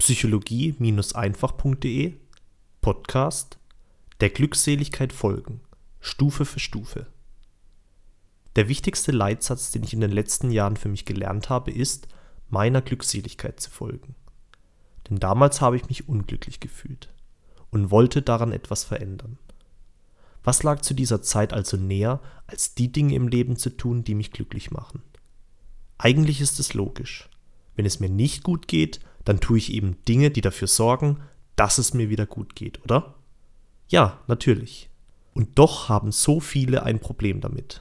psychologie-einfach.de Podcast Der Glückseligkeit folgen, Stufe für Stufe. Der wichtigste Leitsatz, den ich in den letzten Jahren für mich gelernt habe, ist, meiner Glückseligkeit zu folgen. Denn damals habe ich mich unglücklich gefühlt und wollte daran etwas verändern. Was lag zu dieser Zeit also näher, als die Dinge im Leben zu tun, die mich glücklich machen? Eigentlich ist es logisch. Wenn es mir nicht gut geht, dann tue ich eben Dinge, die dafür sorgen, dass es mir wieder gut geht, oder? Ja, natürlich. Und doch haben so viele ein Problem damit.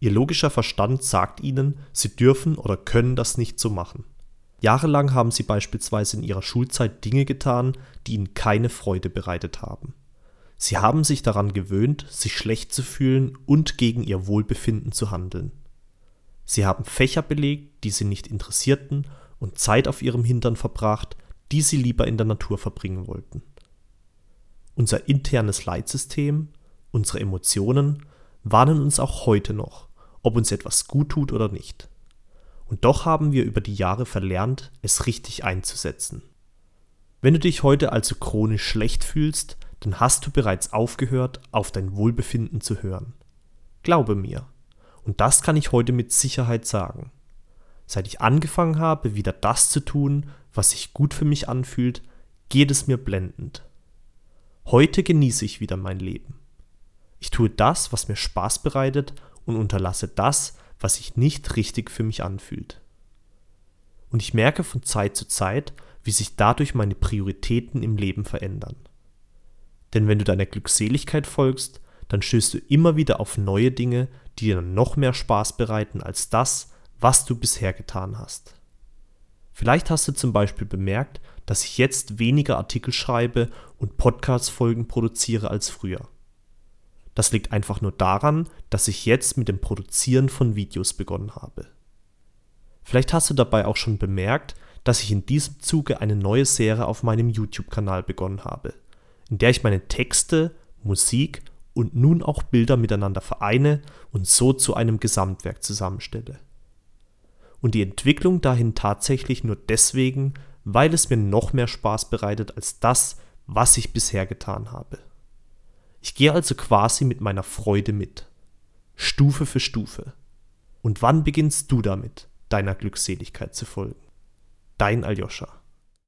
Ihr logischer Verstand sagt ihnen, sie dürfen oder können das nicht so machen. Jahrelang haben sie beispielsweise in ihrer Schulzeit Dinge getan, die ihnen keine Freude bereitet haben. Sie haben sich daran gewöhnt, sich schlecht zu fühlen und gegen ihr Wohlbefinden zu handeln. Sie haben Fächer belegt, die sie nicht interessierten, und Zeit auf ihrem Hintern verbracht, die sie lieber in der Natur verbringen wollten. Unser internes Leitsystem, unsere Emotionen warnen uns auch heute noch, ob uns etwas gut tut oder nicht. Und doch haben wir über die Jahre verlernt, es richtig einzusetzen. Wenn du dich heute also chronisch schlecht fühlst, dann hast du bereits aufgehört, auf dein Wohlbefinden zu hören. Glaube mir. Und das kann ich heute mit Sicherheit sagen. Seit ich angefangen habe, wieder das zu tun, was sich gut für mich anfühlt, geht es mir blendend. Heute genieße ich wieder mein Leben. Ich tue das, was mir Spaß bereitet und unterlasse das, was sich nicht richtig für mich anfühlt. Und ich merke von Zeit zu Zeit, wie sich dadurch meine Prioritäten im Leben verändern. Denn wenn du deiner Glückseligkeit folgst, dann stößt du immer wieder auf neue Dinge, die dir noch mehr Spaß bereiten als das, was du bisher getan hast. Vielleicht hast du zum Beispiel bemerkt, dass ich jetzt weniger Artikel schreibe und Podcast-Folgen produziere als früher. Das liegt einfach nur daran, dass ich jetzt mit dem Produzieren von Videos begonnen habe. Vielleicht hast du dabei auch schon bemerkt, dass ich in diesem Zuge eine neue Serie auf meinem YouTube-Kanal begonnen habe – in der ich meine Texte, Musik und nun auch Bilder miteinander vereine und so zu einem Gesamtwerk zusammenstelle. Und die Entwicklung dahin tatsächlich nur deswegen, weil es mir noch mehr Spaß bereitet als das, was ich bisher getan habe. Ich gehe also quasi mit meiner Freude mit, Stufe für Stufe. Und wann beginnst du damit, deiner Glückseligkeit zu folgen? Dein Aljoscha.